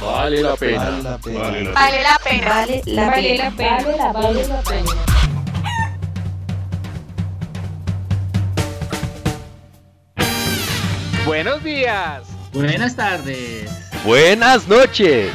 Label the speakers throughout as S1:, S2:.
S1: Vale la pena.
S2: Vale la pena.
S3: Vale la
S4: Vale la pena.
S5: Vale la
S6: Vale
S5: pena.
S6: la pena.
S5: Vale la
S6: Vale la pena.
S7: Buenos días.
S8: Buenas tardes.
S1: Buenas noches.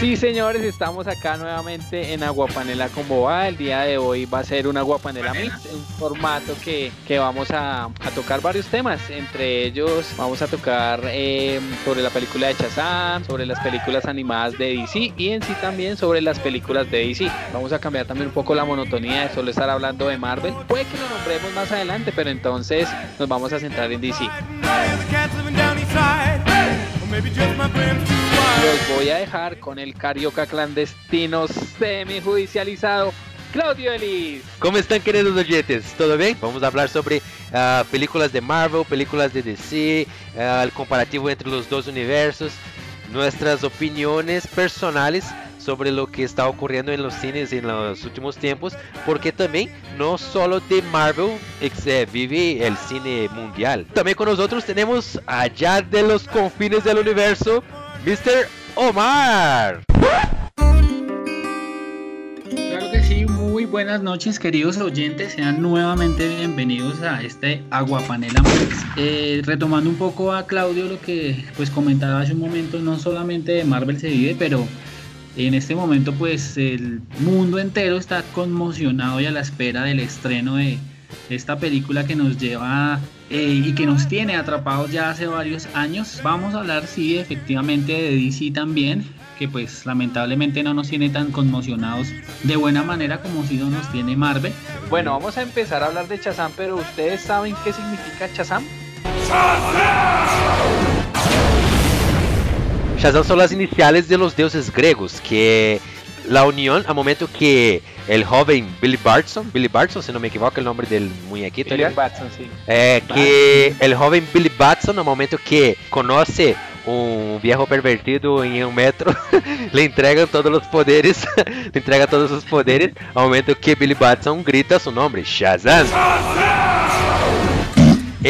S7: Sí, señores, estamos acá nuevamente en Aguapanela con Boa. El día de hoy va a ser una Aguapanela Mix, un formato que, que vamos a, a tocar varios temas. Entre ellos, vamos a tocar eh, sobre la película de Shazam, sobre las películas animadas de DC y en sí también sobre las películas de DC. Vamos a cambiar también un poco la monotonía de solo estar hablando de Marvel. Puede que lo nombremos más adelante, pero entonces nos vamos a centrar en DC. Los voy a dejar con el carioca clandestino semijudicializado Claudio Elis.
S1: ¿Cómo están queridos oyentes? ¿Todo bien? Vamos a hablar sobre ah, películas de Marvel, películas de DC, ah, el comparativo entre los dos universos, nuestras opiniones personales sobre lo que está ocurriendo en los cines en los últimos tiempos, porque también no solo de Marvel eh, vive el cine mundial. También con nosotros tenemos allá de los confines del universo, Mr. Omar.
S8: Claro que sí, muy buenas noches queridos oyentes, sean nuevamente bienvenidos a este Aguapanela. Eh, retomando un poco a Claudio lo que pues comentaba hace un momento, no solamente de Marvel se vive, pero en este momento pues el mundo entero está conmocionado y a la espera del estreno de esta película que nos lleva eh, y que nos tiene atrapados ya hace varios años. Vamos a hablar sí efectivamente de DC también, que pues lamentablemente no nos tiene tan conmocionados de buena manera como si no nos tiene Marvel.
S7: Bueno, vamos a empezar a hablar de Shazam, pero ¿ustedes saben qué significa Shazam?
S1: Shazam son las iniciales de los dioses griegos, que la unión al momento que el joven Billy Bartson, Billy Bartson, si no me equivoco el nombre del muñequito,
S7: Billy. Batson, sí.
S1: Eh, que el joven Billy Batson, al momento que conoce un viejo pervertido en un metro, le entregan todos los poderes, le entrega todos sus poderes, al momento que Billy Batson grita su nombre, Shazam.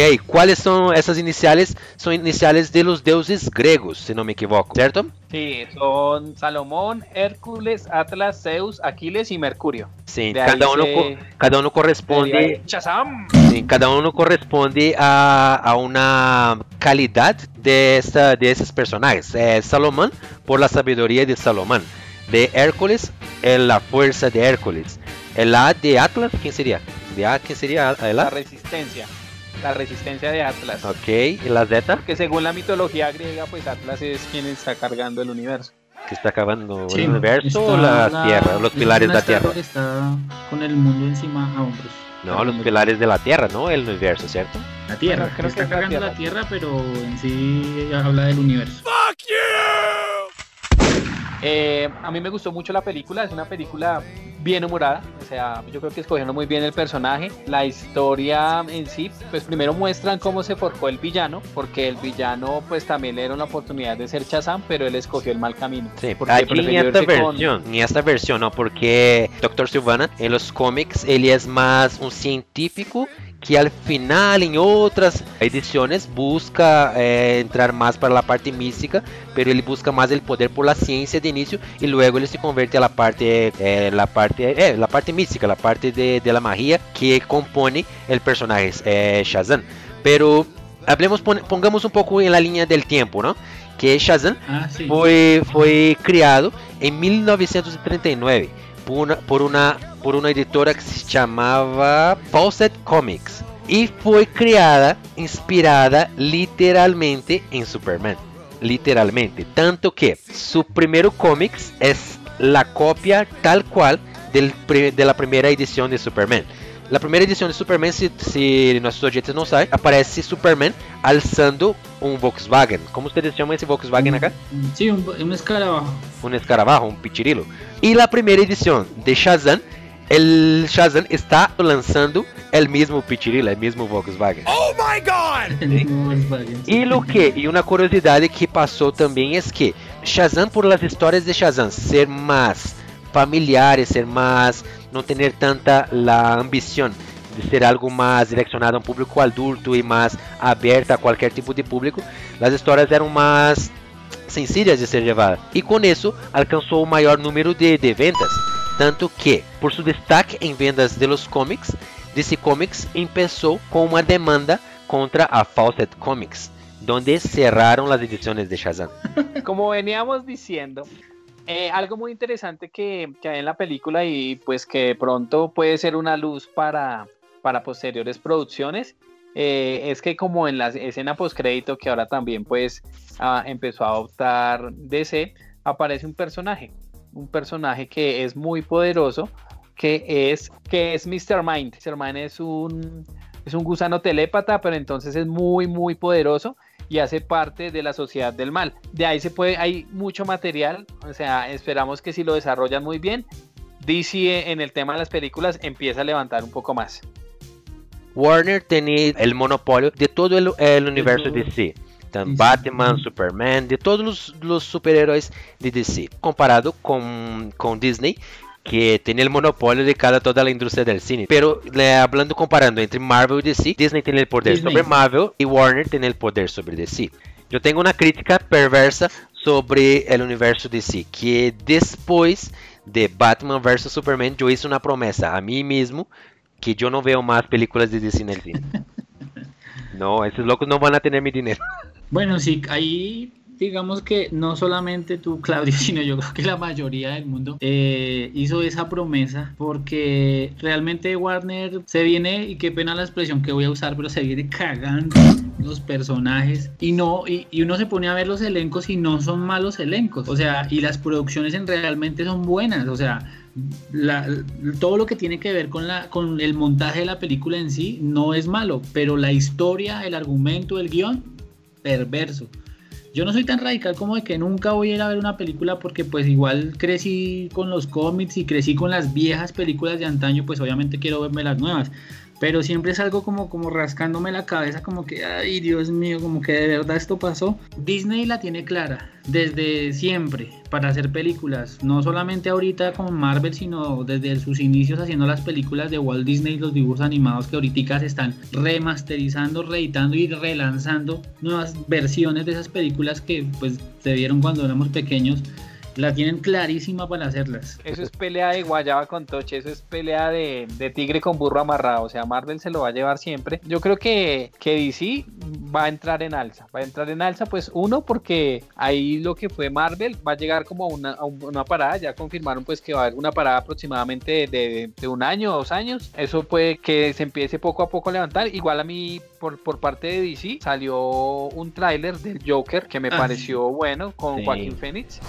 S1: Ey, ¿cuáles son esas iniciales? Son iniciales de los dioses griegos, si no me equivoco, ¿cierto?
S7: Sí, son Salomón, Hércules, Atlas, Zeus, Aquiles y Mercurio.
S1: Sí,
S7: De
S1: cada uno,
S7: se-
S1: cada uno corresponde
S7: Shazam.
S1: Sí, cada uno corresponde a, a una calidad de, esta, de esos personajes. Eh, Salomón por la sabiduría de Salomón. De Hércules, eh, la fuerza de Hércules. El A de Atlas, ¿quién sería? De A, ¿quién sería el
S7: La resistencia. La resistencia de Atlas.
S1: Ok, ¿y la Z?
S7: Que según la mitología griega, pues Atlas es quien está cargando el universo.
S1: Que está acabando
S8: Sí,
S1: el universo o la, Tierra, los
S8: es
S1: pilares de la Tierra.
S8: que está con el mundo encima a hombros.
S1: No, los pilares de la Tierra, no el universo, ¿cierto?
S8: La Tierra,
S7: Bueno, creo
S8: está
S7: que es la
S8: cargando
S7: Tierra.
S8: la Tierra, pero en sí habla del universo.
S7: Eh, a mí me gustó mucho la película, es una película bien humorada, o sea, yo creo que escogieron muy bien el personaje. La historia en sí, pues primero muestran cómo se forjó el villano, porque el villano pues también le dieron la oportunidad de ser Shazam, pero él escogió el mal camino.
S1: Sí,
S7: porque
S1: aquí
S7: prefirió
S1: esta
S7: irse con-
S1: versión, en esta versión, no, porque Dr. Sylvana en los cómics él es más un científico que al final en otras ediciones busca eh, entrar más para la parte mística, pero él busca más el poder por la ciencia de inicio y luego él se convierte a la parte, eh, la parte, eh, la parte mística, la parte de, de la magia que compone el personaje eh, Shazam. Pero hablemos, pon- pongamos un poco en la línea del tiempo, ¿no? Que Shazam
S8: Ah, sí.
S1: foi, foi criado em 1939 por uma, por uma editora que se chamava Fawcett Comics e foi criada, inspirada literalmente em Superman. Literalmente, tanto que su primeiro comics é la cópia tal cual del, pri- de la primeira edição de Superman. La primeira edição de Superman, se, se nossos oyentes não sabem, aparece Superman alçando um Volkswagen. Como vocês chamam esse Volkswagen acá?
S8: Sí, un, un escarabajo.
S1: un escarabajo, un pichirilo. Y la primera edición de Shazam, el Shazam está lanzando el mismo pichirilo, el mismo Volkswagen.
S8: El mismo Volkswagen.
S1: Y lo que, y una curiosidad que pasó también es que Shazam, por las historias de Shazam ser más familiares, ser más, no tener tanta la ambición de ser algo más direccionado a un público adulto y más abierta a cualquier tipo de público, las historias eran más sencillas de ser llevadas. Y con eso alcanzó un mayor número de, de ventas. Tanto que, por su destaque en vendas de los cómics, DC Comics empezó con una demanda contra a Fawcett Comics, donde cerraron las ediciones de Shazam.
S7: Como veníamos diciendo, eh, algo muy interesante que, que, hay en la película y pues que pronto puede ser una luz para, para posteriores producciones eh, es que como en la escena postcrédito que ahora también pues ah, empezó a adoptar DC, aparece un personaje, un personaje que es muy poderoso, que es, que es Mr. Mind. Mr. Mind es un, es un gusano telépata, pero entonces es muy, muy poderoso y hace parte de la sociedad del mal. De ahí se puede, hay mucho material, o sea, esperamos que si lo desarrollan muy bien, DC en el tema de las películas empieza a levantar un poco más.
S1: Warner tenía el monopolio de todo el, el universo DC. Então, Batman, Superman, de todos os, os super-heróis de DC. Comparado com, com Disney, que tem o monopólio de cada toda a indústria do cine. Pero hablando comparando entre Marvel e DC, Disney tem o poder Disney. sobre Marvel e Warner tem o poder sobre DC. Eu tenho uma crítica perversa sobre o universo DC, que depois de Batman vs Superman, eu hice uma promessa a mim mesmo que yo no veo más películas de DC en el cine. No, esos locos no van a tener mi dinero.
S8: Bueno, sí, ahí digamos que no solamente tú, Claudio, sino yo creo que la mayoría del mundo eh, hizo esa promesa porque realmente Warner se viene, y qué pena la expresión que voy a usar, pero se viene cagando los personajes y no, y, y uno se pone a ver los elencos y no son malos elencos, o sea, y las producciones en realmente son buenas, o sea, todo lo que tiene que ver con, la, con el montaje de la película en sí no es malo, pero la historia, el argumento, el guion, perverso. Yo no soy tan radical como de que nunca voy a ir a ver una película porque pues igual crecí con los cómics y crecí con las viejas películas de antaño, pues obviamente quiero verme las nuevas pero siempre es algo como, como rascándome la cabeza, como que, ay Dios mío, como que de verdad esto pasó. Disney la tiene clara desde siempre para hacer películas, no solamente ahorita con Marvel, sino desde sus inicios haciendo las películas de Walt Disney, los dibujos animados que ahorita se están remasterizando, reeditando y relanzando nuevas versiones de esas películas que pues se vieron cuando éramos pequeños la tienen clarísima para hacerlas.
S7: Eso es pelea de guayaba con toche, eso es pelea de, tigre con burro amarrado. O sea, Marvel se lo va a llevar siempre. Yo creo que, que DC va a entrar en alza. Va a entrar en alza, pues uno, porque ahí lo que fue Marvel va a llegar como a una, una parada. Ya confirmaron pues que va a haber una parada aproximadamente de, de, un año, dos años. Eso puede que se empiece poco a poco a levantar. Igual a mí, por, por parte de DC, salió un tráiler del Joker que me ah, pareció bueno con Joaquín Phoenix.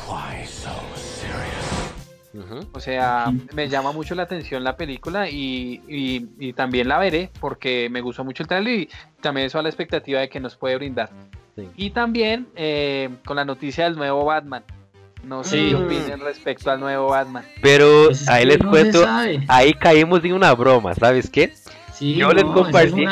S7: O sea, me llama mucho la atención la película y, también la veré porque me gustó mucho el trailer y también eso a la expectativa de que nos puede brindar. Y también eh, con la noticia del nuevo Batman. No sé qué opinen respecto al nuevo Batman.
S1: Pero pues ahí les cuento, ahí caímos en una broma, ¿sabes qué? Yo les compartí,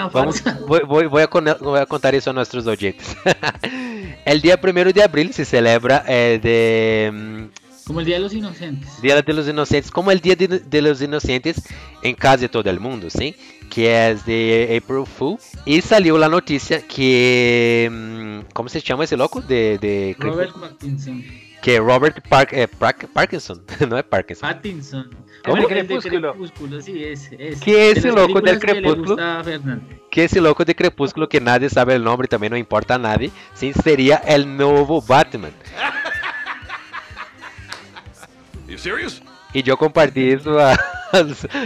S1: voy, a contar eso a nuestros oyentes. el día primero de abril se celebra eh, de mm,
S8: como el Día de los Inocentes.
S1: Día de los Inocentes, como el Día de, los Inocentes en casi todo el mundo, ¿sí? Que es de April Fool. Y salió la noticia que... Mm, ¿Cómo se llama ese loco? De,
S8: Robert Pattinson.
S1: Que Robert eh, Parkinson, no es Parkinson.
S8: Pattinson.
S7: ¿Cómo? El crepúsculo.
S8: sí, es, es.
S1: Que ese loco del crepúsculo. Que ese loco de crepúsculo que nadie sabe el nombre, también no importa a nadie, ¿sí? sería el nuevo Batman. Y yo compartí eso a,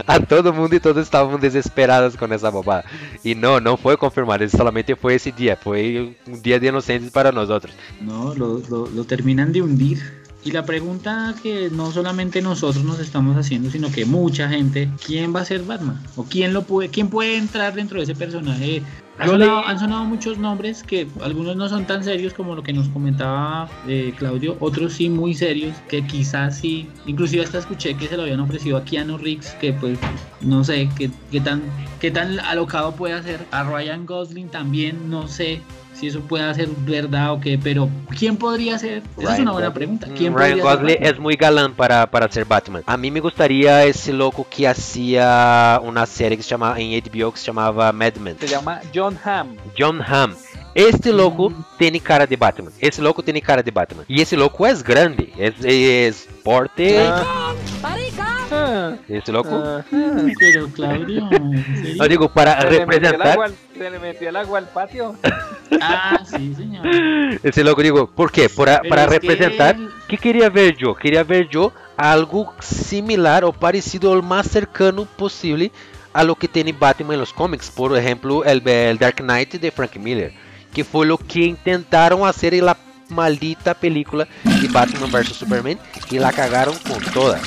S1: a, todo mundo y todos estaban desesperados con esa bobada. Y no, no fue confirmado, solamente fue ese día, fue un día de inocentes para nosotros.
S8: No, lo, lo, lo terminan de hundir. Y la pregunta que no solamente nosotros nos estamos haciendo, sino que mucha gente, ¿quién va a ser Batman? ¿O quién lo puede, quién puede entrar dentro de ese personaje? Han sonado, muchos nombres que algunos no son tan serios como lo que nos comentaba eh, Claudio, otros sí muy serios, que quizás sí, inclusive hasta escuché que se lo habían ofrecido a Keanu Reeves, que pues no sé qué, qué tan, qué tan alocado puede hacer. A Ryan Gosling también no sé si eso puede ser verdad o qué, pero ¿quién podría ser? Esa es una buena pregunta. ¿Quién
S1: Mm, Ryan
S8: podría ser
S1: Gosling es muy galán para, para ser Batman. A mí me gustaría ese loco que hacía una serie que se llamaba en HBO que se llamaba Mad Men.
S7: Se llama John Hamm.
S1: John Hamm. Este loco tiene cara de Batman. Ese loco tiene cara de Batman. Y ese loco es grande. Es, es porte.
S7: Ah,
S1: Ese loco.
S7: ah,
S8: Pero Claudio.
S1: No digo, para representar.
S7: se le metió el agua al patio.
S8: Ah, sí, señor.
S1: Loco digo, ¿por qué? Para, para
S8: es que
S1: representar.
S8: él-
S1: ¿Qué quería ver yo? Quería ver yo algo similar o parecido lo más cercano posible a lo que tiene Batman en los cómics. Por ejemplo, el, el Dark Knight de Frank Miller, que fue lo que intentaron hacer en la maldita película de Batman vs Superman y la cagaron con todas.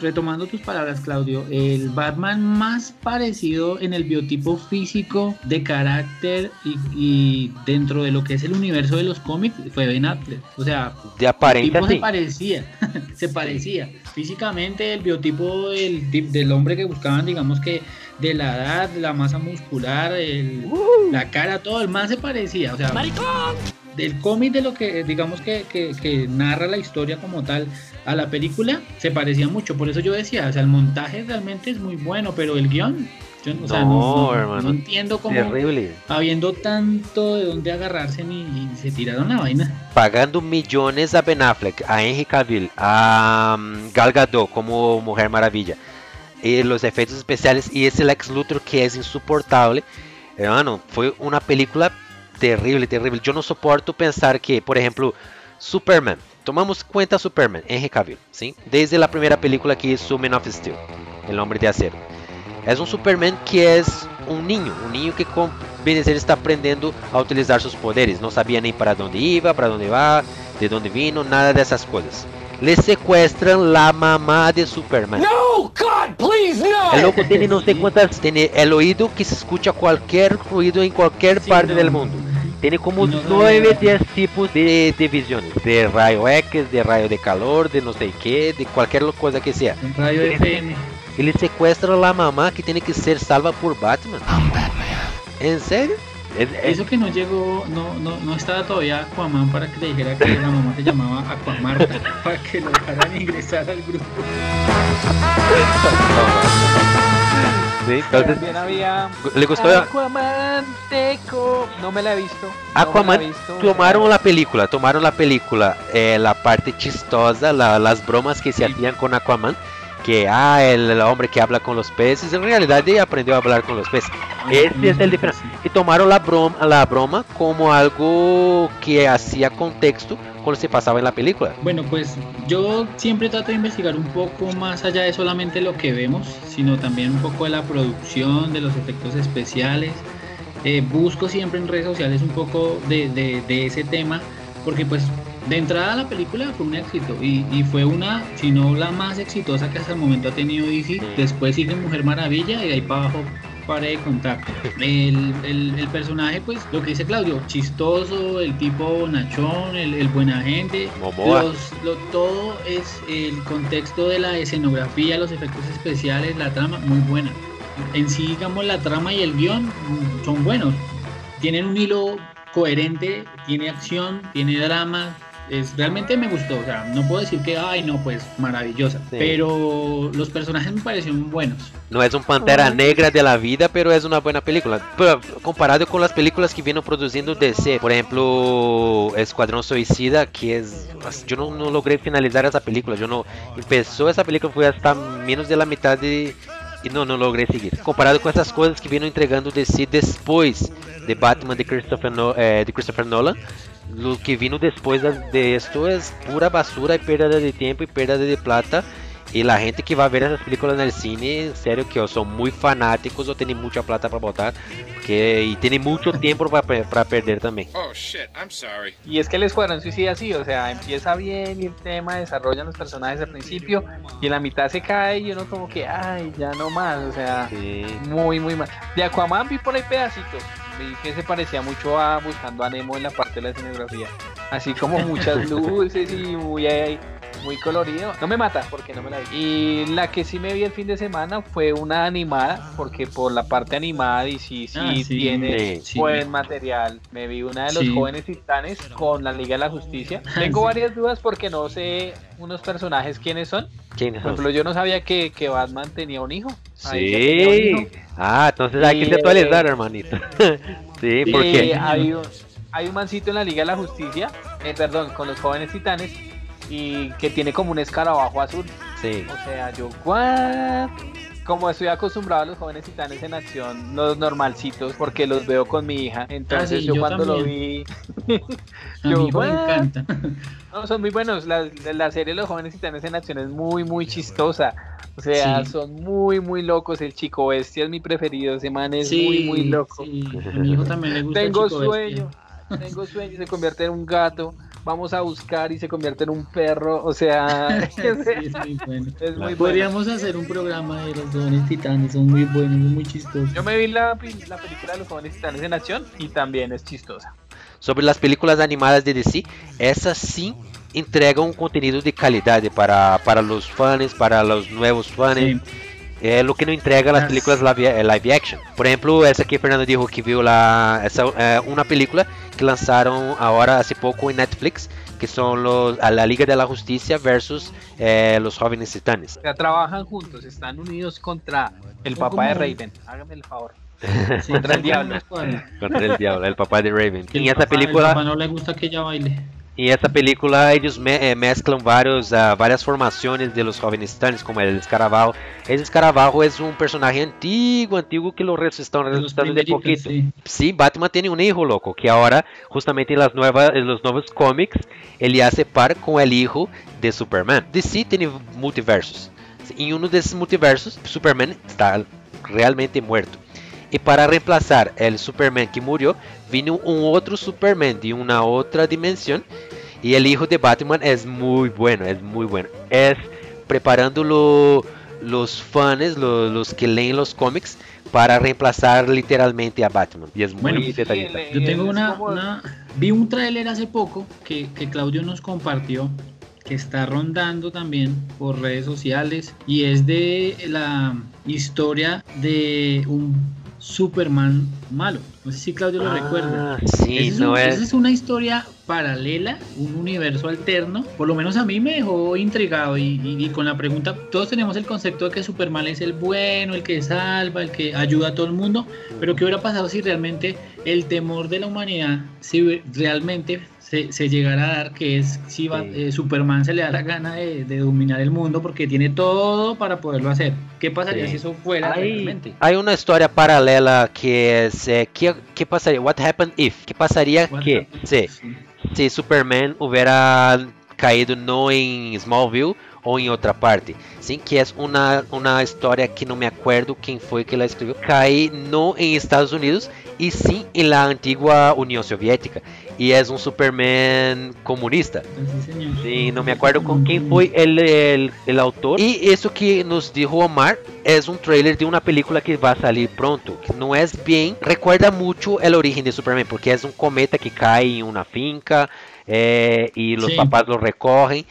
S8: Retomando tus palabras, Claudio, el Batman más parecido en el biotipo físico, de carácter y, y dentro de lo que es el universo de los cómics fue Ben Affleck. O sea,
S1: De
S8: el
S1: apariencia
S8: tipo se parecía, se parecía. Físicamente el biotipo del, del hombre que buscaban, digamos que de la edad, la masa muscular, el- la cara, todo, el más se parecía. O sea, del cómic de lo que digamos que, que- que narra la historia como tal a la película se parecía mucho por eso yo decía o sea el montaje realmente es muy bueno pero el guion yo, o sea, no,
S1: No,
S8: no-
S1: hermano.
S8: no entiendo cómo
S1: Terrible.
S8: habiendo tanto de dónde agarrarse ni, y se tiraron la vaina
S1: Pagando millones a Ben Affleck, a Henry Cavill, a um, Gal Gadot como Mujer Maravilla. Y los efectos especiales y ese Lex Luthor que es insoportable. Hermano, fue una película terrible, terrible. Yo no soporto pensar que, por ejemplo, Superman. Tomamos cuenta Superman, Henry Cavill, ¿sí? Desde la primera película que hizo Man of Steel, El Hombre de Acero. Es un Superman que es un niño, un niño que con Benecer está aprendiendo a utilizar sus poderes. No sabía ni para dónde iba, para dónde va, de dónde vino, nada de esas cosas. Le secuestran la mamá de Superman.
S2: No, God, please, no!
S1: El loco tiene no sé cuántas, tiene el oído que se escucha cualquier ruido en cualquier
S8: Sí,
S1: parte
S8: no.
S1: del mundo. Tiene como
S8: No, no,
S1: 9,
S8: no.
S1: 10 tipos de, de visiones. De rayo X, de rayo de calor, de no sé qué, de cualquier cosa que sea.
S8: en radio FM
S1: Ele sequestra a la mamá que tiene que ser salva por Batman. ¿En serio? Es- es-
S8: eso que no llegó no, no, no estaba todavía Aquaman para que le dijera que la mamá se llamaba Aquamarta para que lo dejaran ingresar al grupo
S1: Sí, entonces,
S7: También había
S1: le gustó
S7: Aquaman Teco. No me la he visto. no la he
S1: Aquaman.
S7: visto.
S1: Tomaron la película, tomaron la película, eh, la parte chistosa, la- las bromas que se hacían con Aquaman. Que, ah, el, el hombre que habla con los peces, en realidad él aprendió a hablar con los peces. Ese es el diferente. Y tomaron la broma, la broma como algo que hacía contexto cuando se pasaba en la película.
S8: Bueno, pues yo siempre trato de investigar un poco más allá de solamente lo que vemos, sino también un poco de la producción, de los efectos especiales. Eh, busco siempre en redes sociales un poco de, de- de ese tema, porque pues de entrada la película fue un éxito y, y fue una, si no la más exitosa que hasta el momento ha tenido DC. Después sigue Mujer Maravilla y de ahí para abajo pare de contar. El, el- el personaje, pues, lo que dice Claudio, chistoso, el tipo bonachón, el, el buena gente.
S1: Momoa.
S8: Los- lo- todo es el contexto de la escenografía, los efectos especiales, la trama, muy buena. En sí, digamos, la trama y el guion son buenos. Tienen un hilo coherente, tiene acción, tiene drama. Es, realmente me gustó, o sea, no puedo decir que, ay, no, pues maravillosa,
S1: Sí.
S8: pero los personajes me parecieron buenos.
S1: No es un Pantera Negra de la vida, pero es una buena película. Pero, comparado con las películas que vino produciendo DC, por ejemplo, Escuadrón Suicida, que es... Yo no, no logré finalizar esa película. Yo no... Empezó esa película, fue hasta menos de la mitad de... Y no, no logré seguir. Comparado con essas coisas que vino entregando DC depois de Batman de Christopher, No- eh, de Christopher Nolan, lo que vino después de, de esto es pura basura y pérdida de tiempo y pérdida de plata. Y la gente que va a ver esas películas en el cine, en serio que son muy fanáticos o tienen mucha plata para botar que, y tienen mucho tiempo para, para perder también.
S2: Oh shit, I'm sorry.
S7: Y es que el Escuadrón Suicida así, o sea, empieza bien y el tema, desarrollan los personajes al principio y en la mitad se cae y uno como que, ay, ya no más, o sea,
S1: Sí.
S7: muy, muy mal. De Aquaman vi por ahí pedacitos, vi que se parecía mucho a Buscando a Nemo en la parte de la escenografía, así como muchas luces y muy ahí, muy colorido. No me mata porque no me la vi. Y la que sí me vi el fin de semana fue una animada, porque por la parte animada y sí, sí,
S8: Ah, sí,
S7: tiene
S8: sí.
S7: buen material. Me vi una de los
S8: Sí.
S7: jóvenes titanes con la Liga de la Justicia. Tengo
S8: Sí.
S7: varias dudas porque no sé unos personajes quiénes son.
S1: ¿Quién
S7: Por ejemplo, yo no sabía que, que Batman tenía un hijo. Un.
S1: Sí. Ah, entonces hay que se actualizar,
S7: eh,
S1: hermanito. sí, porque
S7: hay, un, hay un mancito en la Liga de la Justicia, eh, perdón, con los jóvenes titanes, y que tiene como un escarabajo azul.
S1: sí.
S7: O sea, yo, ¿what? Como estoy acostumbrado a los jóvenes titanes en acción, los normalcitos, porque los veo con mi hija. Entonces
S8: Ah, sí,
S7: yo,
S8: yo
S7: cuando lo vi,
S8: A
S7: Yo,
S8: mi hijo le
S7: "What?".
S8: encanta.
S7: no, son muy buenos. La, la serie de los jóvenes titanes en acción es muy, muy chistosa. O sea,
S8: Sí.
S7: son muy, muy locos. El chico bestia es mi preferido. Ese man es
S8: Sí,
S7: muy, muy loco.
S8: sí, A mi hijo también le gusta el
S7: Tengo
S8: Chico
S7: sueño,
S8: Bestia.
S7: tengo sueño, se convierte en un gato, vamos a buscar y se convierte en un perro, o sea,
S8: Sí, es muy bueno.
S7: es muy bueno.
S8: Podríamos hacer un programa de los jóvenes titanes, son muy buenos, son muy chistosos.
S7: Yo me vi la, la película de los jóvenes titanes en acción y también es chistosa.
S1: Sobre las películas animadas de DC, esas sí entregan un contenido de calidad para, para los fans, para los nuevos fans.
S8: Sí.
S1: É lo que não entrega las
S8: As-
S1: películas live, eh, live action. Por ejemplo, essa que Fernando dijo que viu lá, essa é uma película que lançaram agora hace pouco em Netflix, que são los, a la Liga de la Justicia versus eh, los Jóvenes Titanes.
S7: O sea, trabajan juntos, están unidos contra el
S8: Son
S7: papá de Raven. Hágame el favor.
S8: Sí,
S7: Contra el
S8: son
S7: diablo.
S1: Contra el diablo, el papá de Raven.
S8: Que
S1: essa
S8: papá- el
S1: película,
S8: no le gusta que ella baile.
S1: Em essa película eles me, eh, mesclam vários, ah, várias formações de los Jóvenes Titanes, como el Escarabajo. Esse Escarabajo é um personagem antigo, antigo que lo estão ressuscitando de
S8: sí.
S1: Sí, Batman tiene un hijo loco, que ahora justamente en las nuevas, en los nuevos cómics, ele hace par con el hijo de Superman. DC tiene multiversos. En uno de esos multiversos, Superman está realmente muerto. Y para reemplazar el Superman que murió, vino un otro Superman de una otra dimensión. Y el hijo de Batman es muy bueno, es muy bueno. Es preparando lo- los fans, lo- los que leen los cómics, para reemplazar literalmente a Batman. Y es muy
S8: Bueno,
S1: detallista.
S8: Yo tengo una, una- Vi un tráiler hace poco que, que Claudio nos compartió, que está rondando también por redes sociales, y es de la historia de un Superman malo. No sé si Claudio lo recuerda.
S1: Ah, sí,
S8: Esa es,
S1: no
S8: un-
S1: es.
S8: esa es una historia paralela, un universo alterno. Por lo menos a mí me dejó intrigado y, y- y con la pregunta, todos tenemos el concepto de que Superman es el bueno, el que salva, el que ayuda a todo el mundo, pero ¿qué hubiera pasado si realmente el temor de la humanidad, si realmente se, se llegara a dar, que es si va-
S1: Sí.
S8: eh, Superman se le da la gana de, de dominar el mundo porque tiene todo para poderlo hacer? ¿Qué pasaría
S1: Sí.
S8: si eso fuera
S1: Hay,
S8: realmente?
S1: hay una historia paralela que es eh, ¿qué, qué pasaría? What happened if? ¿Qué pasaría
S8: What
S1: que Sí. si Superman hubiera caído no en Smallville o en otra parte? Sim, que é uma, uma história que não me acuerdo quem foi que ela escreveu. Cai no em Estados Unidos e sim em la antiga União Soviética. E é um Superman comunista.
S8: Sí, señor.
S1: Sim, não me acuerdo com quem foi el, el, el autor. E isso que nos dijo Omar é um trailer de uma película que vai sair pronto. Que não é bem. Recuerda muito a origem de Superman, porque é um cometa que cai em uma finca eh, e os
S8: Sim.
S1: papás lo recorrem.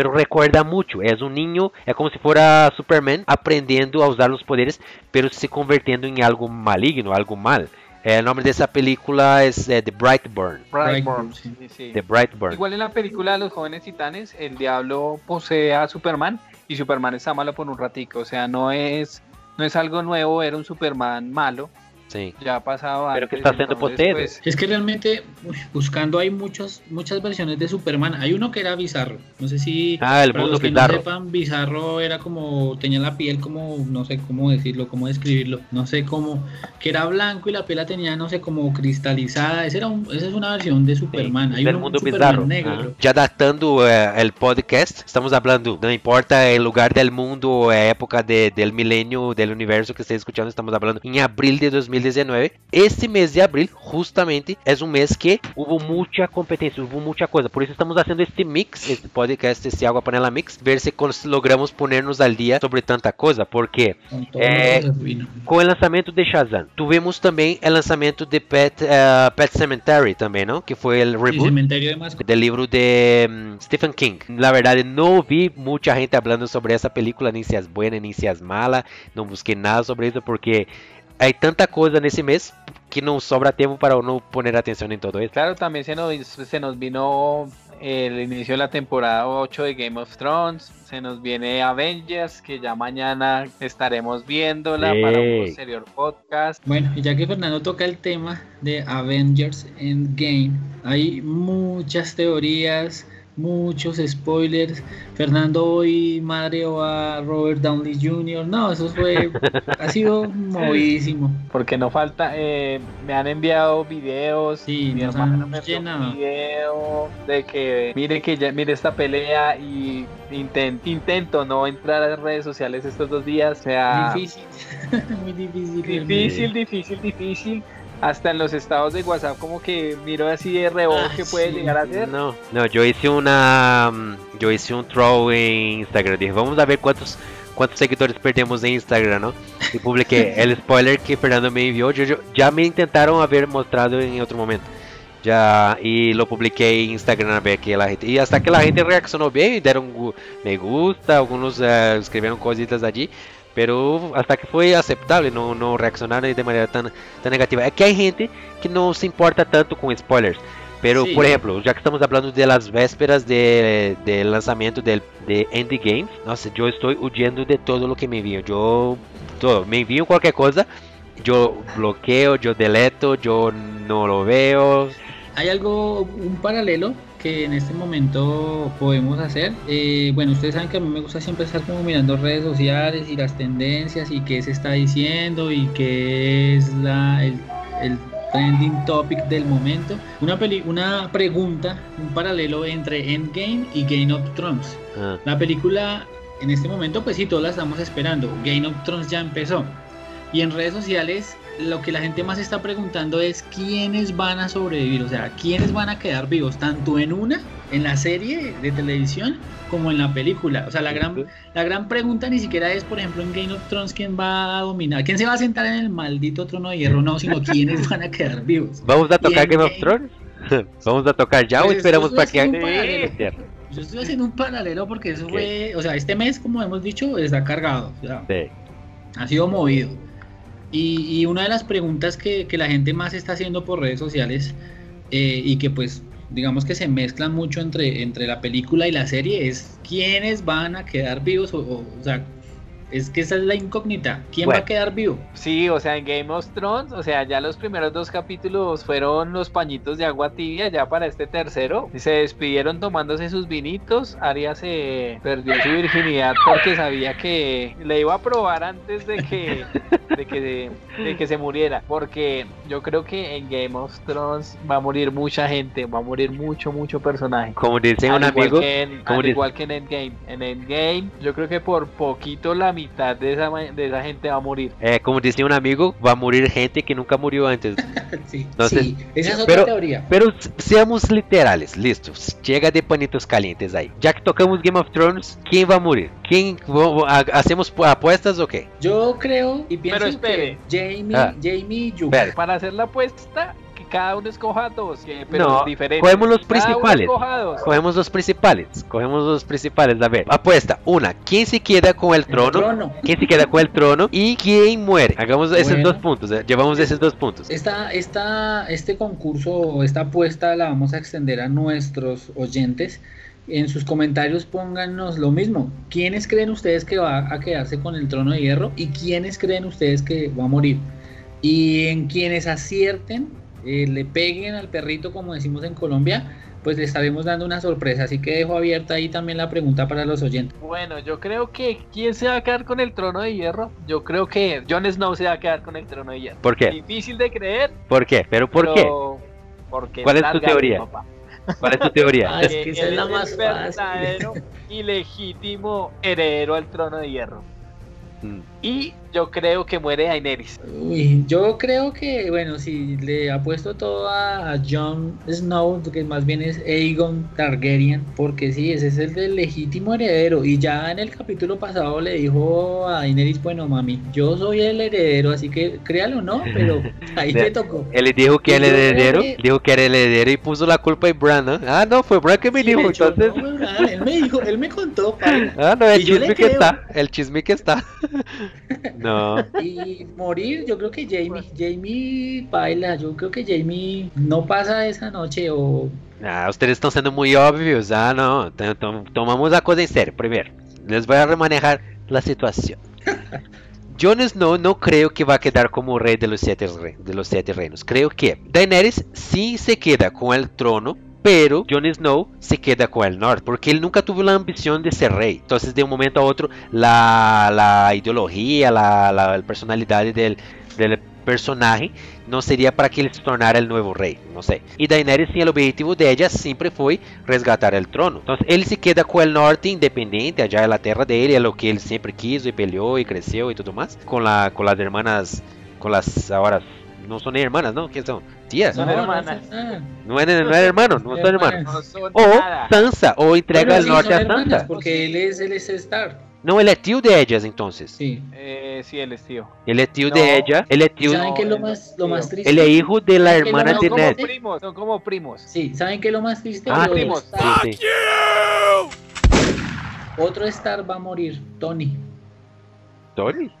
S1: Pero recuerda mucho, es un niño, es como si fuera Superman aprendiendo a usar los poderes, pero se convirtiendo en algo maligno, algo mal. El nombre de esa película es eh, The Brightburn.
S7: Brightburn,
S8: sí.
S7: sí.
S1: The Brightburn.
S7: Igual en la película de los jóvenes titanes, el diablo posee a Superman y Superman está malo por un ratico. O sea, no es, no es algo nuevo ver un Superman malo.
S1: Sí.
S7: Ya ha pasado
S1: Pero que
S7: antes,
S1: está siendo
S7: entonces,
S1: potente.
S7: pues,
S8: Es que realmente, uy, buscando hay muchos, muchas versiones de Superman. Hay uno que era Bizarro. No sé si
S1: Ah, el
S8: para
S1: mundo
S8: los que
S1: bizarro.
S8: no sepan, Bizarro era como, tenía la piel como, no sé cómo decirlo, cómo describirlo, no sé cómo, que era blanco y la piel la tenía, no sé, como cristalizada. Ese era un, esa es una versión de Superman. Hay
S1: del
S8: uno,
S1: mundo
S8: un Superman
S1: bizarro.
S8: negro.
S1: Ya datando eh, el podcast, estamos hablando, no importa el lugar del mundo o época de- del milenio, del universo que esté escuchando, estamos hablando en abril de 2019. Este mes de abril, justamente, es un mes que hubo mucha competencia, hubo mucha cosa. Por eso estamos haciendo este mix, este podcast, este Agua Panela Mix, ver si logramos ponernos al día sobre tanta cosa. Porque é, com o lançamento de Shazam, tivemos também o lançamento de Pet, uh, Pet Cemetery também, não? Que foi o reboot do livro de um, Stephen King. Na verdade, não vi muita gente falando sobre essa película, nem se é boa, nem se é mala. Não busquei nada sobre isso porque há tanta coisa nesse mês que não sobra tempo para não poner atenção em todo isso.
S7: Claro, também se nos, se nos vino el inicio de la temporada 8 de Game of Thrones. Se nos viene Avengers, que ya mañana estaremos viéndola para un posterior podcast.
S8: Bueno, y ya que Fernando toca el tema de Avengers Endgame, hay muchas teorías muchos spoilers. Fernando hoy madreó a Robert Downey Jr. No, eso fue, ha sido movidísimo.
S7: Porque no falta, eh, me han enviado videos.
S8: Sí,
S7: mi
S8: hermano
S7: me envió video de que mire que ya, mire esta pelea y intento no entrar a las redes sociales estos dos días. sea,
S8: difícil, muy difícil.
S7: Difícil, difícil, difícil hasta en los estados de WhatsApp como que miro así de rebote ah, que puede llegar a ser.
S1: No, no, yo hice una mm, yo hice un throw en Instagram, dije, vamos a ver cuántos cuántos seguidores perdemos en Instagram, ¿no? Y publiqué el spoiler que Fernando me envió, yo, ya me intentaron haber mostrado en otro momento. Ya, y lo publiqué en Instagram a ver que gente, y hasta que la gente reaccionó bien y dieron me gusta, algunos uh, escribieron cositas allí, pero hasta que foi aceitável, não, não reaccionaram de maneira tão, tão negativa. É que há gente que não se importa tanto com spoilers. Pero, por exemplo, já que estamos falando de las vésperas de, de lançamento de, de Endgame, nossa, eu estou huyendo de todo o que me enviam. Eu todo, me enviam qualquer coisa, eu bloqueio, eu deleto, eu não lo veo.
S8: Hay algo, un paralelo que en este momento podemos hacer. Eh, bueno, ustedes saben que a mí me gusta siempre estar como mirando redes sociales y las tendencias y qué se está diciendo y qué es la, el, el trending topic del momento. Una, peli una pregunta, un paralelo entre Endgame y Game of Thrones. Ah. La película en este momento, pues sí, todos la estamos esperando. Game of Thrones ya empezó. Y en redes sociales lo que la gente más está preguntando es quiénes van a sobrevivir, o sea, quiénes van a quedar vivos, tanto en una, en la serie de televisión, como en la película. O sea, la gran, la gran pregunta ni siquiera es, por ejemplo, en Game of Thrones quién va a dominar, quién se va a sentar en el maldito trono de hierro, no, sino quiénes van a quedar vivos.
S1: ¿Vamos a tocar Game of Thrones? ¿Vamos a tocar ya o pues, esperamos para que...
S8: Yo estoy haciendo un paralelo porque eso fue, o sea, este mes, como hemos dicho, está cargado. O sea, Ha sido movido. Y, una de las preguntas que, la gente más está haciendo por redes sociales eh, y que pues digamos que se mezclan mucho entre, entre la película y la serie es quiénes van a quedar vivos o, o, o sea, es que esa es la incógnita. ¿Quién va a quedar vivo?
S7: Sí, o sea, en Game of Thrones, o sea, ya los primeros dos capítulos fueron los pañitos de agua tibia, ya para este tercero. Se despidieron tomándose sus vinitos. Arya se perdió su virginidad porque sabía que le iba a probar antes de que, de que, de que se muriera. Porque yo creo que en Game of Thrones va a morir mucha gente, va a morir mucho, mucho personaje.
S1: Como dice un amigo,
S7: al igual que en Endgame. En Endgame, yo creo que por poquito la mitad de esa, de esa gente va a morir.
S1: Eh, como decía un amigo, va a morir gente que nunca murió antes.
S8: sí, sí, esa es otra
S1: pero,
S8: teoría.
S1: Pero seamos literales, listos. Llega de panitos calientes ahí. Ya que tocamos Game of Thrones, ¿quién va a morir? ¿Quién hacemos apuestas o qué?
S8: Yo creo y pienso
S7: pero espere.
S8: que Jamie, ah. Jamie y
S7: Para hacer la apuesta, cada uno escoja dos, pero
S1: no,
S7: diferentes.
S1: Cogemos los principales. Cogemos los principales. Cogemos los principales. A ver, apuesta. Una, ¿quién se queda con el trono? ¿Quién se queda con el trono? Y quién muere. Hagamos esos dos puntos. Eh, llevamos esos dos puntos.
S8: Esta, esta, este concurso, esta apuesta la vamos a extender a nuestros oyentes. En sus comentarios pónganos lo mismo. ¿Quiénes creen ustedes que va a quedarse con el trono de hierro? ¿Y quiénes creen ustedes que va a morir? Y en quienes acierten, eh, le peguen al perrito, como decimos en Colombia, pues le estaremos dando una sorpresa. Así que dejo abierta ahí también la pregunta para los oyentes.
S7: Bueno, yo creo que ¿quién se va a quedar con el trono de hierro? Yo creo que Jon Snow se va a quedar con el trono de hierro.
S1: ¿Por qué?
S7: Difícil de creer.
S1: ¿Por qué? ¿Pero por qué?
S7: Porque
S1: ¿Cuál es tu teoría? ¿Cuál es tu teoría?
S8: Ah, es que es la más
S7: verdadero y legítimo heredero al trono de hierro. Y yo creo que muere Daenerys.
S8: Uy, yo creo que, bueno, si le apuesto todo a, a Jon Snow, que más bien es Aegon Targaryen, porque sí, ese es el del legítimo heredero. Y ya en el capítulo pasado le dijo a Daenerys, bueno, mami, yo soy el heredero, así que créalo, ¿no? Pero ahí te tocó.
S1: Él dijo que era el heredero,
S8: que-
S1: dijo que era el heredero y puso la culpa en Bran, ¿no? Ah, no, fue Bran que me
S8: Sí,
S1: dijo,
S8: hecho,
S1: entonces...
S8: no, Bran, él me dijo, él me contó, padre.
S1: Ah, no, el
S8: Y yo le
S1: chisme que
S8: creo.
S1: está, el chisme que está. No,
S8: Y morir, yo creo que Jamie, Jamie baila, yo creo que Jamie no pasa esa noche o
S1: ah, ustedes están siendo muy obvios. Ah, no, to- to- tomamos la cosa en serio. Primero, les voy a remanejar la situación. Jon Snow no creo que va a quedar como rey de los siete, re- de los siete reinos. Creo que Daenerys sí se queda con el trono, pero Jon Snow se queda con el norte, porque él nunca tuvo la ambición de ser rey. Entonces, de un momento a otro, la, la ideología, la, la personalidad del, del personaje no sería para que él se tornara el nuevo rey, no sé. Y Daenerys, el objetivo de ella siempre fue resgatar el trono. Entonces, él se queda con el norte independiente, allá en la tierra de él, es lo que él siempre quiso y peleó y creció y todo más. Con, la, con las hermanas, con las ahora, no son hermanas, ¿no? ¿Qué son? Tías.
S7: Son
S8: no, no
S7: hermanas.
S8: son nada.
S1: No eran, no eran hermanos, no son hermanos.
S7: No son
S1: O
S7: nada.
S1: Sansa, o entrega
S8: Bueno,
S1: el
S8: sí,
S1: norte
S8: son
S1: a Sansa.
S8: porque él es, él es Star.
S1: No, él es tío de ellas entonces.
S8: Sí.
S7: Eh, sí, él es tío.
S1: Él es tío
S7: No.
S1: de ella, él es tío,
S8: ¿Saben qué es lo más,
S7: no
S8: lo más triste?
S1: él es hijo de la
S8: ¿Saben qué es lo
S1: hermana de
S7: Son como
S1: Ned.
S8: triste?
S7: primos, son como primos.
S8: Sí, ¿saben qué es lo más triste?
S1: Ah,
S7: primos.
S1: Sí, sí.
S8: Otro Star va a morir, Tony.
S1: Tony.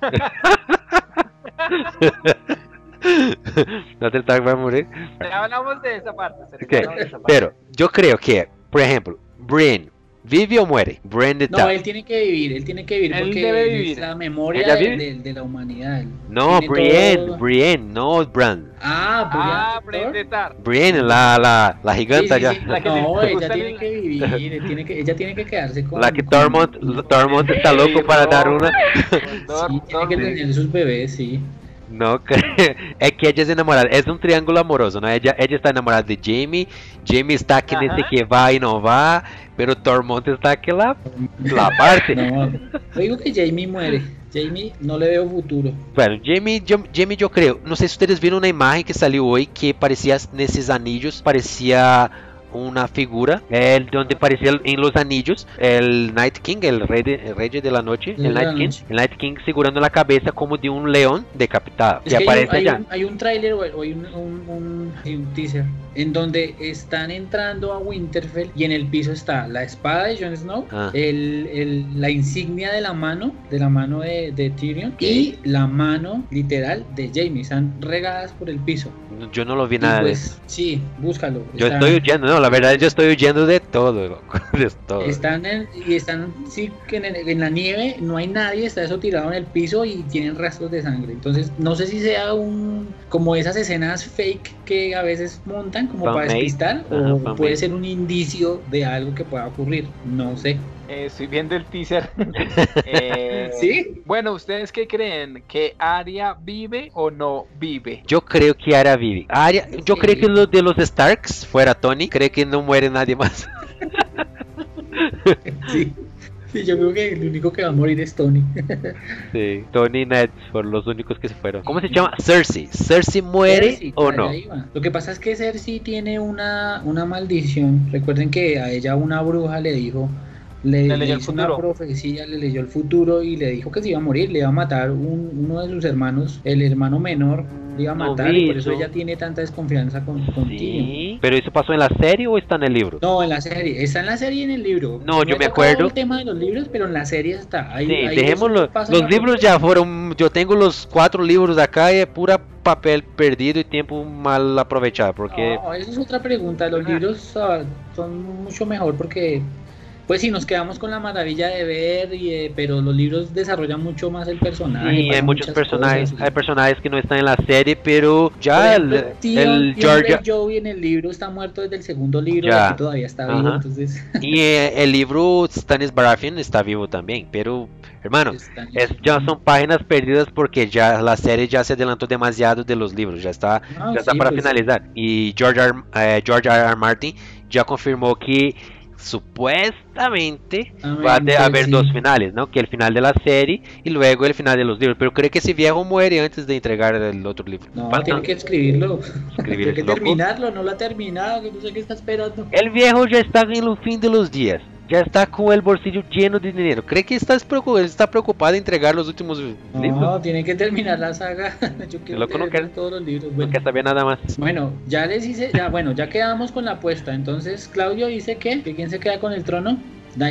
S1: no te va a morir.
S7: Ya hablamos de esa parte. se
S1: Ok,
S7: hablamos de esa parte.
S1: Pero yo creo que, por ejemplo, Brienne, ¿vive o muere? De
S8: No, él tiene que vivir, él tiene que vivir
S7: Él
S8: porque
S7: debe vivir.
S8: es la memoria
S1: ¿Ella
S8: de, de- de la humanidad.
S1: No, Brienne,
S8: todo-
S1: Brienne, no Bran.
S8: Ah,
S7: Ah,
S8: Brienne
S7: Tar.
S1: Brienne, la, la, la
S8: Sí,
S1: giganta
S8: sí,
S1: ya.
S8: sí.
S7: La que
S8: no, ella tiene
S7: el-
S8: que vivir, tiene que, ella tiene que quedarse con...
S1: La que
S8: con-
S1: Tormund, Tormund está loco para dar una.
S8: Sí, tiene que tener sus bebés, sí.
S1: No, es que ella es enamorada, es un triángulo amoroso, ¿no? Ella, ella está enamorada de Jamie, Jamie está que
S7: Ajá.
S1: dice que va y no va, pero Tormund está que la, la parte.
S8: No, yo digo que Jamie muere. Jamie no le veo futuro.
S1: Bueno, Jamie yo, Jamie yo creo, no sé si ustedes vieron una imagen que salió hoy que parecía en esos anillos, parecía una figura, donde parecía en los anillos el Night King, el rey de, el rey de la noche, el Night King,
S8: noche.
S1: el Night King segurando la cabeza como de un león decapitado,
S8: Es
S1: que
S8: que hay,
S1: aparece
S8: un, hay,
S1: allá.
S8: un, hay un tráiler o hay un, un- un- teaser en donde están entrando a Winterfell y en el piso está la espada de Jon Snow,
S1: Ah.
S8: el, el- la insignia de la mano, de la mano de, de Tyrion y la mano literal de Jamie. Están regadas por el piso.
S1: Yo no lo vi
S8: Y
S1: nada de
S8: pues, sí, búscalo.
S1: Yo
S8: Está-
S1: estoy huyendo, no, la verdad yo estoy huyendo de todo, loco, de todo.
S8: Están en, y están sí que en, en la nieve, no hay nadie, está eso tirado en el piso y tienen rastros de sangre. Entonces, no sé si sea un como esas escenas fake que a veces montan como para despistar o puede ser un indicio de algo que pueda ocurrir. No sé.
S7: Eh, estoy viendo el teaser. Eh,
S8: ¿Sí?
S7: Bueno, ¿ustedes qué creen? ¿Que Arya vive o no vive?
S1: Yo creo que Arya vive. Arya, yo
S8: Sí.
S1: creo que lo de los Starks fuera Tony, creo que no muere nadie más.
S8: Sí. Sí, yo creo que el único que va a morir es Tony.
S1: Sí, Tony y Ned fueron los únicos que se fueron. ¿Cómo se llama? Cersei. ¿Cersei muere
S8: Cersei,
S1: o no?
S8: Lo que pasa es que Cersei tiene una, una maldición. Recuerden que a ella una bruja le dijo, le,
S7: Le
S8: le
S7: leyó el
S8: hizo una
S7: futuro.
S8: profecía, le leyó el futuro y le dijo que se iba a morir, le iba a matar un- uno de sus hermanos, el hermano menor, le iba a matar y por eso ella tiene tanta desconfianza con, con Tyrion.
S1: Sí. ¿Pero eso pasó en la serie o está en el libro?
S8: No, en la serie, está en la serie y en el libro.
S1: No, yo me acuerdo.
S8: el tema de los libros, pero en la serie está. Ahí,
S1: Sí,
S8: ahí
S1: dejémoslo. Los libros ya fueron. Yo tengo los cuatro libros acá y es pura papel perdido y tiempo mal aprovechado. Porque.
S8: No, eso es otra pregunta. Los libros ah, son mucho mejor porque, pues, si nos quedamos con la maravilla de ver, y, eh, pero los libros desarrollan mucho más el personaje.
S1: Sí, hay muchos personajes,
S8: cosas, y-
S1: hay personajes que no están en la serie, pero ya
S8: ejemplo,
S1: el,
S8: Theon-
S1: el George
S8: Greyjoy en el libro está muerto desde el segundo libro
S1: Ya.
S8: y aquí todavía está vivo.
S1: Ajá.
S8: Entonces,
S1: y eh, el libro Stannis Baratheon está vivo también, pero hermano, es, ya son páginas perdidas porque ya la serie ya se adelantó demasiado de los libros, ya está,
S8: Ah,
S1: ya está
S8: sí,
S1: para
S8: pues,
S1: finalizar. Y George R. eh, George R. R. Martin ya confirmó que supuestamente
S8: Amén,
S1: va a
S8: pues
S1: haber
S8: sí.
S1: dos finales, ¿no? Que el final de la serie y luego el final de los libros. Pero creo que ese viejo muere antes de entregar el otro libro.
S8: No,
S1: Falta-
S8: tiene que escribirlo.
S1: Escribir
S8: tiene que terminarlo, no lo ha terminado, que no sé qué está esperando.
S1: El viejo ya está en el fin de los días. Ya está con el bolsillo lleno de dinero. ¿Cree que está, está preocupado de entregar los últimos libros?
S8: No, tiene que terminar la saga. Yo quiero
S1: loco no quiere-
S8: todos los libros.
S1: No
S8: Bueno,
S1: que sabía nada más.
S8: bueno, ya les hice, ya, bueno, ya quedamos con la apuesta. Entonces, Claudio dice que, que quién se queda con el trono.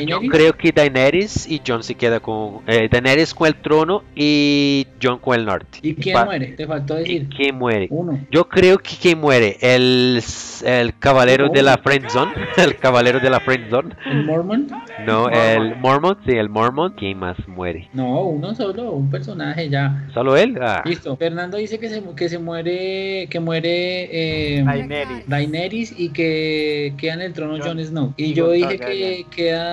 S1: Yo creo que Daenerys y John se queda con... eh, Daenerys con el trono y John con el norte.
S8: ¿Y quién muere? Te faltó
S1: ¿Y
S8: decir.
S1: quién muere?
S8: Uno.
S1: Yo creo que quien muere, el, el caballero de la friendzone, el caballero de la friendzone,
S8: ¿El Mormon?
S1: no, el Mormon, sí, el Mormon, ¿quién más muere?
S8: No, uno solo, un personaje ya.
S1: ¿Solo él? Ah,
S8: Listo. Fernando dice que se, que se muere, que muere eh,
S7: Daenerys.
S8: Daenerys y que queda en el trono
S7: Jon-
S8: Jon Snow. Y yo dije que
S7: Targaryen.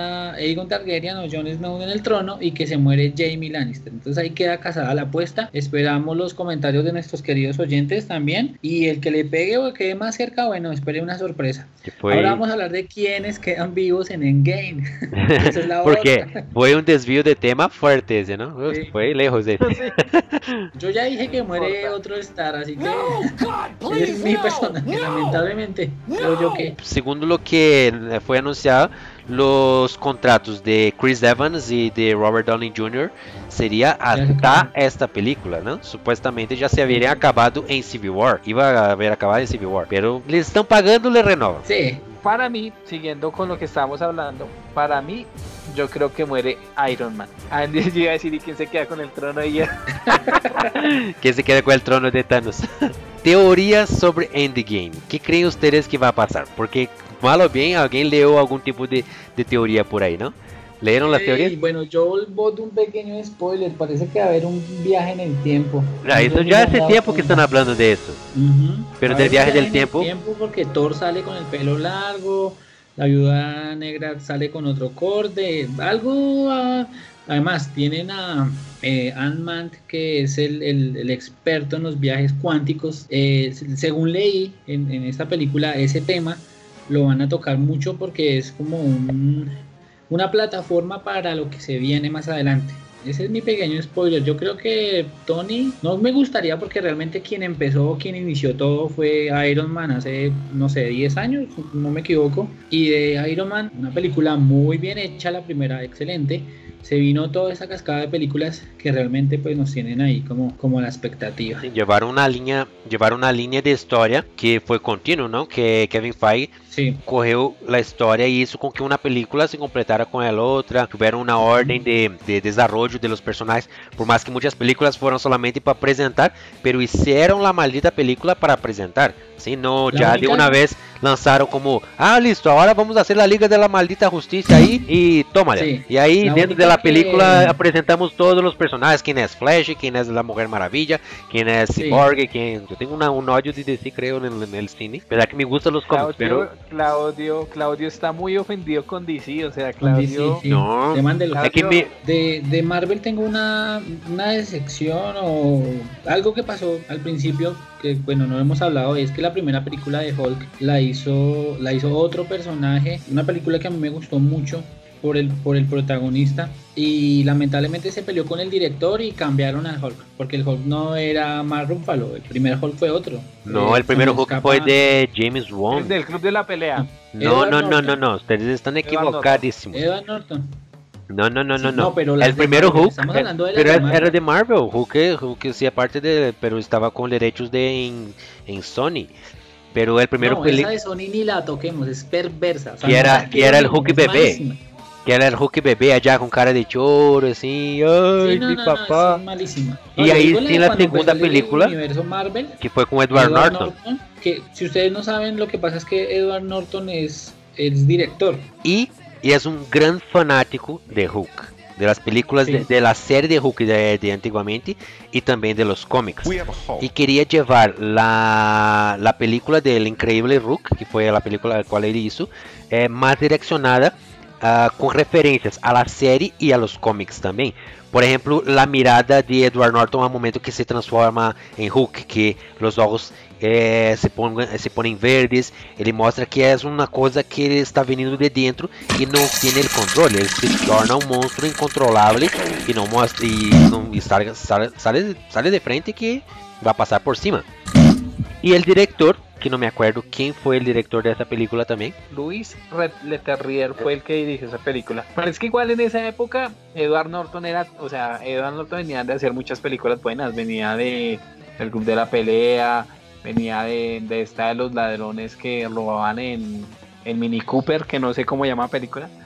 S8: Queda Aegon Targaryen o Jon Snow en el trono y que se muere Jaime Lannister. Entonces ahí queda casada la apuesta. Esperamos los comentarios de nuestros queridos oyentes también. Y el que le pegue o quede más cerca, bueno, espere una sorpresa. Ahora vamos a hablar de quiénes quedan vivos en Endgame. Esa es la
S1: Porque
S8: otra.
S1: fue un desvío de tema fuerte ese, ¿no? Uf,
S8: Sí.
S1: Fue lejos de.
S8: Yo ya dije que muere
S7: importa.
S8: otro Star, así que
S2: God,
S8: es
S2: please,
S8: mi
S2: no,
S8: personaje,
S2: no.
S8: lamentablemente. Creo yo que
S1: Según lo que fue anunciado, los contratos de Chris Evans y de Robert Downey Jr. sería hasta esta película, ¿no? Supuestamente ya se habría acabado en Civil War. Iba a haber acabado en Civil War. Pero le están pagando, le renovan.
S8: sí,
S7: Para mí, siguiendo con lo que estábamos hablando, para mí, yo creo que muere Iron Man. Andy yo iba a decir, ¿y quién se queda con el trono? Y ya.
S1: Que se quede con el trono de Thanos. Teorías sobre Endgame. ¿Qué creen ustedes que va a pasar? Porque, mal o bien, alguien leo algún tipo de, de teoría por ahí, ¿no? ¿Leyeron las
S8: Sí, bueno, yo boto un pequeño spoiler, parece que va a haber un viaje en el tiempo.
S1: Ah, eso ya hace tiempo que están hablando de eso.
S8: Ujú.
S1: Pero
S8: Va a
S1: del viaje del
S8: el
S1: tiempo.
S8: porque Thor sale con el pelo largo, la viuda negra sale con otro corte, algo... ah, además, tienen a eh, Ant-Man, que es el, el- el experto en los viajes cuánticos. Eh, se- según leí en, en esta película, ese tema lo van a tocar mucho porque es como un- una plataforma para lo que se viene más adelante. Ese es mi pequeño spoiler. Yo creo que Tony no me gustaría porque realmente quien empezó, quien inició todo fue Iron Man hace, no sé, 10 años, no me equivoco. Y de Iron Man, una película muy bien hecha, la primera excelente. Se vino toda esa cascada de películas que realmente pues nos tienen ahí como, como la expectativa.
S1: Llevar una línea, llevar una línea de historia que fue continuo, ¿no? Que Kevin Feige
S8: Sí,
S1: correu la historia y hizo con que una película se completara con la otra, que hubiera una orden de, de desarrollo de los personajes, por más que muchas películas fueron solamente para presentar, pero hicieron la maldita película para presentar, ¿sí? No,
S8: La
S1: ya de una vez lanzaron como, ah, listo, ahora vamos a hacer la Liga de la Maldita Justicia ahí y tómale.
S8: Sí.
S1: Y ahí
S8: La
S1: dentro de la película
S8: que-
S1: presentamos todos los personajes, quién es Flash, quién es la Mujer Maravilla, quién es
S8: Sí.
S1: Cyborg, quién... Yo tengo una- un odio de DC, creo, en el, en el cine. Verdad que me gustan los cómics,
S7: Claudio,
S1: pero...
S7: Claudio, Claudio está muy ofendido con DC, o sea,
S8: con DC,
S7: Claudio...
S8: sí.
S1: No.
S8: De
S1: que me-
S8: De, de Marvel tengo una, una decepción o algo que pasó al principio que bueno no hemos hablado es que la primera película de Hulk la hizo la hizo otro personaje una película que a mí me gustó mucho por el por el protagonista y lamentablemente se peleó con el director y cambiaron a Hulk porque el Hulk no era Mark Ruffalo el primer Hulk fue otro
S1: No,
S8: Eh,
S1: el primer Hulk
S8: escapa-
S1: fue de James
S7: Es
S1: Wan.
S7: del club de la pelea.
S1: No, no, no, no, no, ustedes están equivocadísimos.
S8: Edward Norton
S1: No, no, no, no, no.
S8: no, pero
S1: El primero Hulk,
S8: estamos
S1: eh,
S8: hablando de las
S1: pero era de Marvel. Hulk, Hulk sí, aparte de, pero estaba con derechos de en, en Sony. Pero el primero
S8: no, esa de Sony ni la toquemos, es perversa. o sea, no
S1: era- y era el Hulk bebé. que era el Hulk bebé allá con cara de choro, así, ay,
S8: Sí, no,
S1: mi
S8: no,
S1: papá.
S8: malísima.
S1: Y ahí sí la segunda película.
S8: Marvel,
S1: que fue con Edward,
S8: Edward
S1: Norton.
S8: que si ustedes no saben, lo que pasa es que Edward Norton es, es director.
S1: Y, y es un gran fanático de Hulk. De las películas,
S8: Sí.
S1: de, de la serie de Hulk de, de antiguamente y también de los cómics. Y quería llevar la, la película del increíble Hulk, que fue la película la cual él hizo, eh, más direccionada ah, con referencias a la serie y a los cómics también. Por ejemplo, la mirada de Edward Norton al momento que se transforma en Hulk, que los ojos eh, se, ponen, se ponen verdes, ele mostra que é uma coisa que ele está vindo de dentro e não tem o controle, ele se torna um monstro incontrolável e não mostra e, não, e sale, sale, sale de frente que vai passar por cima. E o diretor que no me acuerdo quién fue el director de esa película también.
S7: Luis Leterrier fue el que dirigió esa película. Pero es que igual en esa época Edward Norton era, o sea, Edward Norton venía de hacer muchas películas buenas, venía de El Club de la Pelea, venía de, de esta de los ladrones que robaban en, en Mini Cooper, que no sé cómo llama película.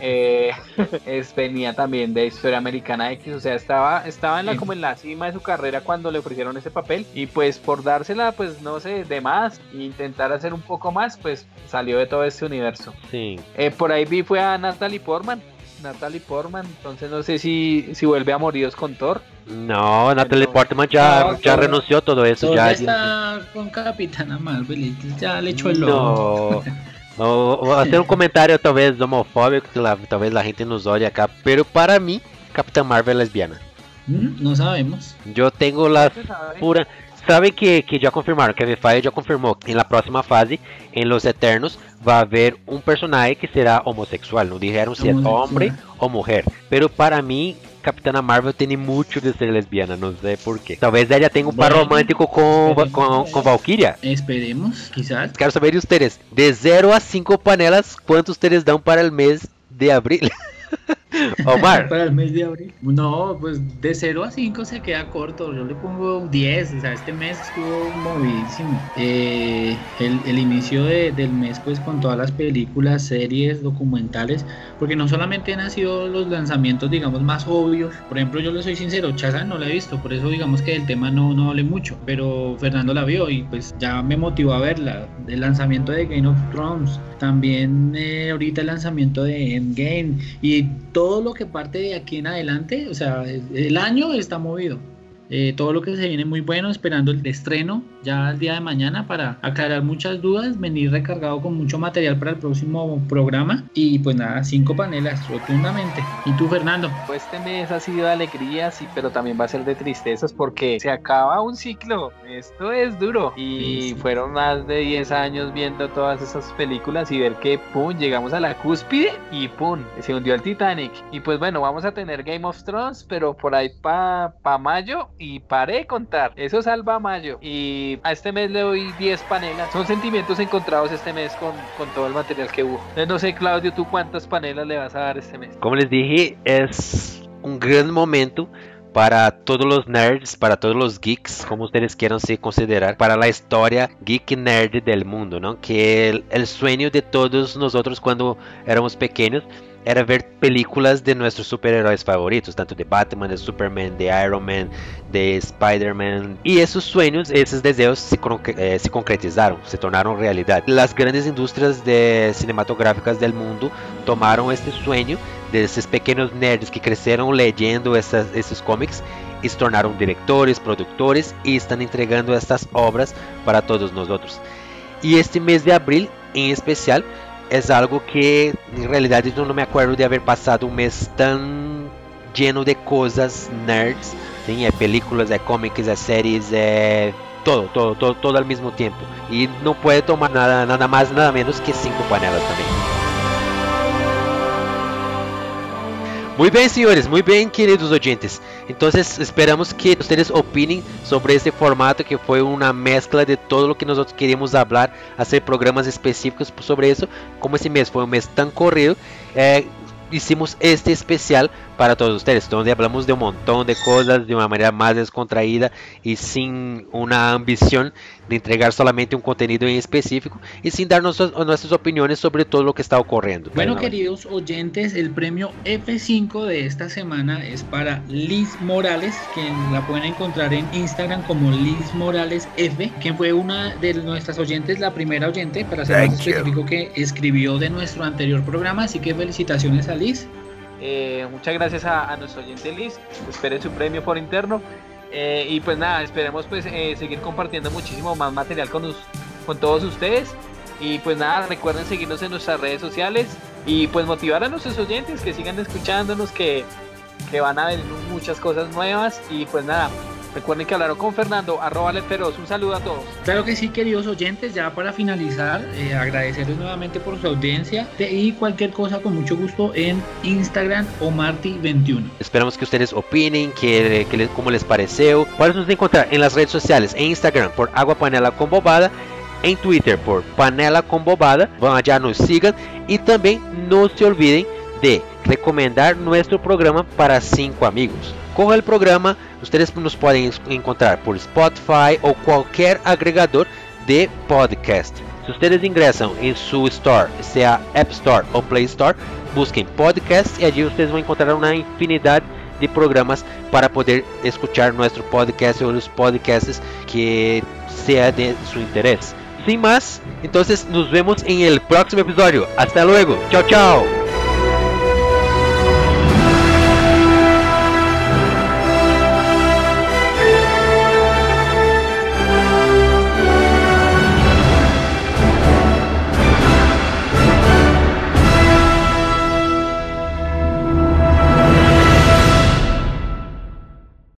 S7: Eh, es, venía también de Historia Americana X, o sea, estaba, estaba en la, como en la cima de su carrera cuando le ofrecieron ese papel y pues por dársela, pues no sé, de más e intentar hacer un poco más, pues salió de todo este universo.
S1: Sí.
S7: Eh, por ahí vi fue a Natalie Portman. Natalie Portman, entonces no sé si, si vuelve a Moridos con Thor.
S1: No, Natalie Portman ya, ya renunció todo eso.
S8: ya,
S1: está
S8: con Capitana Marvel, ya le echó el lobo.
S1: No. Vou hacer um comentário talvez homofóbico, que la, talvez a gente nos olhe acá, pero para mim, Capitã Marvel é lesbiana.
S8: Mm, não sabemos.
S1: Eu tenho la pura. Sabe que, que já confirmaram, Kevin Feige já confirmou que na próxima fase, em Los Eternos, vai haver um personagem que será homossexual. Não disseram se é homem ou mulher. Pero para mim, Capitana Marvel tem muito de ser lesbiana, não sei porquê. Talvez ela tenha um par romântico com, com, com Valkyria.
S8: Esperemos, quizás.
S1: Quero saber de vocês. De 0 a 5 panelas, quantos vocês dão para o mês de abril?
S8: Omar. Para el mes de abril. No, pues de 0 a 5 se queda corto. Yo le pongo 10. O sea, este mes estuvo movidísimo. Eh, el, el, inicio de, del mes, pues con todas las películas, series, documentales. Porque no solamente han sido los lanzamientos, digamos, más obvios. Por ejemplo, yo le soy sincero, Chaza no la he visto. Por eso, digamos que el tema no, no hable mucho. Pero Fernando la vio y pues ya me motivó a verla. El lanzamiento de Game of Thrones. También eh, ahorita el lanzamiento de Endgame. Y todo lo que parte de aquí en adelante, o sea, el año está movido. Eh, todo lo que se viene muy bueno, esperando el estreno ya el día de mañana para aclarar muchas dudas, venir recargado con mucho material para el próximo programa. Y pues nada, cinco panelas rotundamente. ¿Y tú Fernando?
S7: Pues este mes ha sido de alegrías, sí, pero también va a ser de tristezas porque se acaba un ciclo, esto es duro. Y fueron más de 10 años viendo todas esas películas y ver que pum, llegamos a la cúspide y pum, se hundió el Titanic. Y pues bueno, vamos a tener Game of Thrones, pero por ahí para pa mayo y paré de contar. Eso salva a mayo. Y a este mes le doy 10 panelas. Son sentimientos encontrados este mes con, con todo el material que hubo. No sé, Claudio, ¿tú cuántas panelas le vas a dar este mes?
S1: Como les dije, es un gran momento para todos los nerds, para todos los geeks, como ustedes quieran se considerar, para la historia geek nerd del mundo, ¿no? Que el, el sueño de todos nosotros cuando éramos pequeños era ver películas de nuestros superhéroes favoritos, tanto de Batman, de Superman, de Iron Man, de Spider-Man. Y esos sueños, esos deseos se, eh, se, concretizaron, se tornaron realidad. Las grandes industrias de cinematográficas del mundo tomaron este sueño de esos pequeños nerds que crecieron leyendo esas, esos cómics se tornaron directores, productores y están entregando estas obras para todos nosotros. Y este mes de abril en especial es algo que en realidad yo no me acuerdo de haber pasado un mes tan lleno de cosas nerds, ¿sí? Hay películas, hay cómics, hay series, hay todo, todo, todo, todo al mismo tiempo. Y no puede tomar nada, nada más, nada menos que cinco panelas también. Muy bien, señores, muy bien, queridos oyentes. Entonces, esperamos que ustedes opinen sobre este formato que fue una mezcla de todo lo que nosotros queríamos hablar, hacer programas específicos sobre eso. Como ese mes fue un mes tan corrido, eh, hicimos este especial para todos ustedes, donde hablamos de un montón de cosas de una manera más descontraída y sin una ambición de entregar solamente un contenido en específico y sin dar nuestras opiniones sobre todo lo que está ocurriendo.
S8: Bueno, queridos oyentes, el premio F5 de esta semana es para Liz Morales, quien la pueden encontrar en Instagram como Liz Morales F, quien fue una de nuestras oyentes, la primera oyente, para ser más específico, que escribió de nuestro anterior programa, así que felicitaciones a Liz.
S7: Eh, muchas gracias a, nuestro oyente Liz, esperen su premio por interno. Eh, y pues nada, esperemos pues eh, seguir compartiendo muchísimo más material con, con todos ustedes. Y pues nada, recuerden seguirnos en nuestras redes sociales. y pues motivar a nuestros oyentes que sigan escuchándonos, que, que van a ver muchas cosas nuevas y pues nada, Recuerden que hablaron con Fernando, arroba Feroz. Un saludo a todos.
S8: Claro que sí, queridos oyentes. Ya para finalizar, eh, agradecerles nuevamente por su audiencia y cualquier cosa con mucho gusto en Instagram o Marty21.
S1: Esperamos que ustedes opinen, que, que les, cómo les pareció. Pueden nos encontrar en las redes sociales, en Instagram por Agua Panela con Bobada, en Twitter por Panela con Bobada. Van allá, nos sigan y también no se olviden de recomendar nuestro programa para cinco amigos. Con el programa, ustedes nos pueden encontrar por Spotify o cualquier agregador de podcast. Si ustedes ingresan en su store, sea App Store o Play Store, busquen podcast y allí ustedes van a encontrar una infinidad de programas para poder escuchar nuestro podcast o los podcasts que sea de su interés. Sin más, entonces nos vemos en el próximo episodio. Hasta luego. Chao, chao.